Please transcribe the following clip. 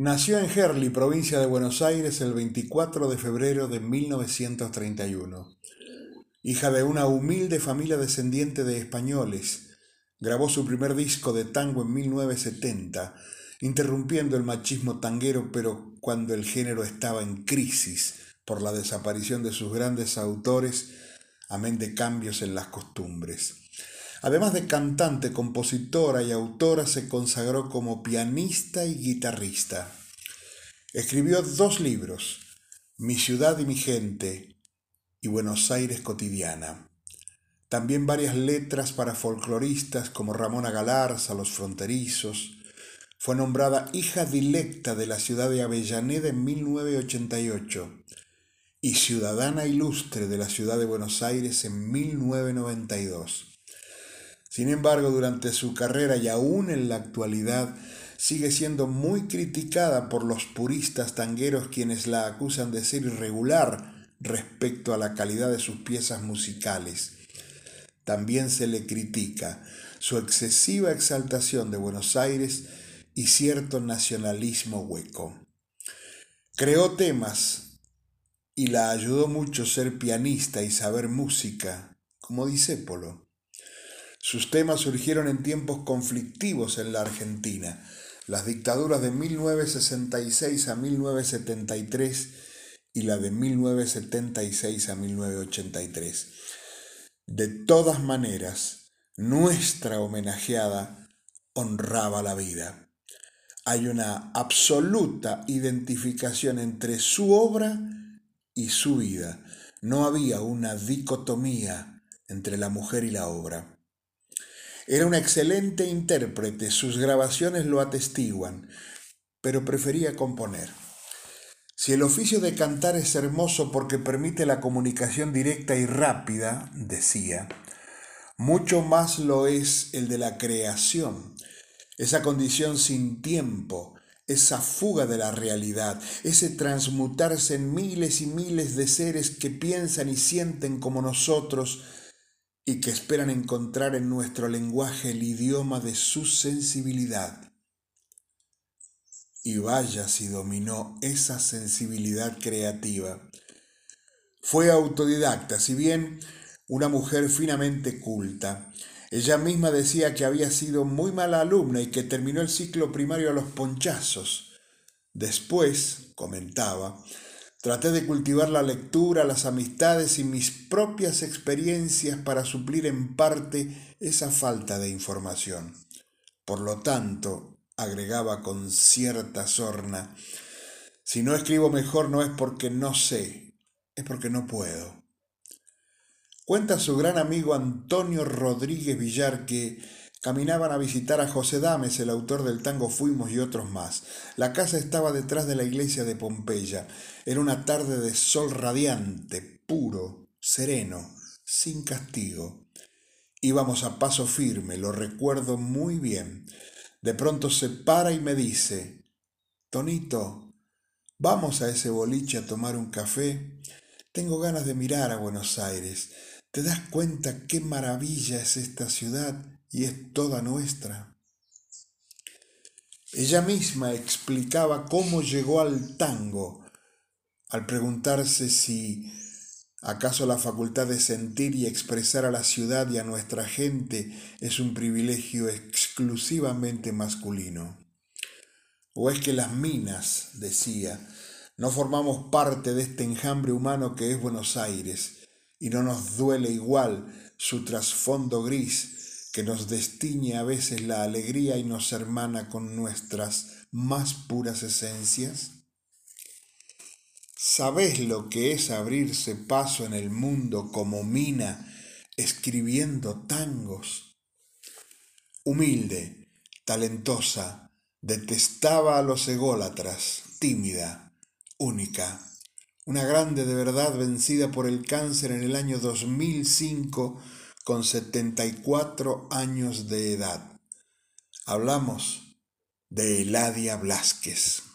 Nació en Herli, provincia de Buenos Aires, el 24 de febrero de 1931. Hija de una humilde familia descendiente de españoles, grabó su primer disco de tango en 1970, interrumpiendo el machismo tanguero, pero cuando el género estaba en crisis por la desaparición de sus grandes autores, amén de cambios en las costumbres. Además de cantante, compositora y autora, se consagró como pianista y guitarrista. Escribió dos libros, Mi ciudad y mi gente y Buenos Aires cotidiana. También varias letras para folcloristas como Ramona Galarza, Los Fronterizos. Fue nombrada hija dilecta de la ciudad de Avellaneda en 1988 y ciudadana ilustre de la ciudad de Buenos Aires en 1992. Sin embargo, durante su carrera y aún en la actualidad, sigue siendo muy criticada por los puristas tangueros quienes la acusan de ser irregular respecto a la calidad de sus piezas musicales. También se le critica su excesiva exaltación de Buenos Aires y cierto nacionalismo hueco. Creó temas y la ayudó mucho ser pianista y saber música, como Disépolo. Sus temas surgieron en tiempos conflictivos en la Argentina, las dictaduras de 1966 a 1973 y la de 1976 a 1983. De todas maneras, nuestra homenajeada honraba la vida. Hay una absoluta identificación entre su obra y su vida. No había una dicotomía entre la mujer y la obra. Era una excelente intérprete, sus grabaciones lo atestiguan, pero prefería componer. Si el oficio de cantar es hermoso porque permite la comunicación directa y rápida, decía, mucho más lo es el de la creación, esa condición sin tiempo, esa fuga de la realidad, ese transmutarse en miles y miles de seres que piensan y sienten como nosotros, y que esperan encontrar en nuestro lenguaje el idioma de su sensibilidad. Y vaya si dominó esa sensibilidad creativa. Fue autodidacta, si bien una mujer finamente culta. Ella misma decía que había sido muy mala alumna y que terminó el ciclo primario a los ponchazos. Después, comentaba, Traté de cultivar la lectura, las amistades y mis propias experiencias para suplir en parte esa falta de información. Por lo tanto, agregaba con cierta sorna, si no escribo mejor no es porque no sé, es porque no puedo. Cuenta su gran amigo Antonio Rodríguez Villar que Caminaban a visitar a José Dames, el autor del tango Fuimos y otros más. La casa estaba detrás de la iglesia de Pompeya. Era una tarde de sol radiante, puro, sereno, sin castigo. Íbamos a paso firme, lo recuerdo muy bien. De pronto se para y me dice, Tonito, vamos a ese boliche a tomar un café. Tengo ganas de mirar a Buenos Aires. ¿Te das cuenta qué maravilla es esta ciudad? Y es toda nuestra. Ella misma explicaba cómo llegó al tango al preguntarse si acaso la facultad de sentir y expresar a la ciudad y a nuestra gente es un privilegio exclusivamente masculino. O es que las minas, decía, no formamos parte de este enjambre humano que es Buenos Aires y no nos duele igual su trasfondo gris que nos destiñe a veces la alegría y nos hermana con nuestras más puras esencias? ¿Sabes lo que es abrirse paso en el mundo como mina escribiendo tangos? Humilde, talentosa, detestaba a los ególatras, tímida, única, una grande de verdad vencida por el cáncer en el año 2005 con 74 años de edad. Hablamos de Eladia Blasquez.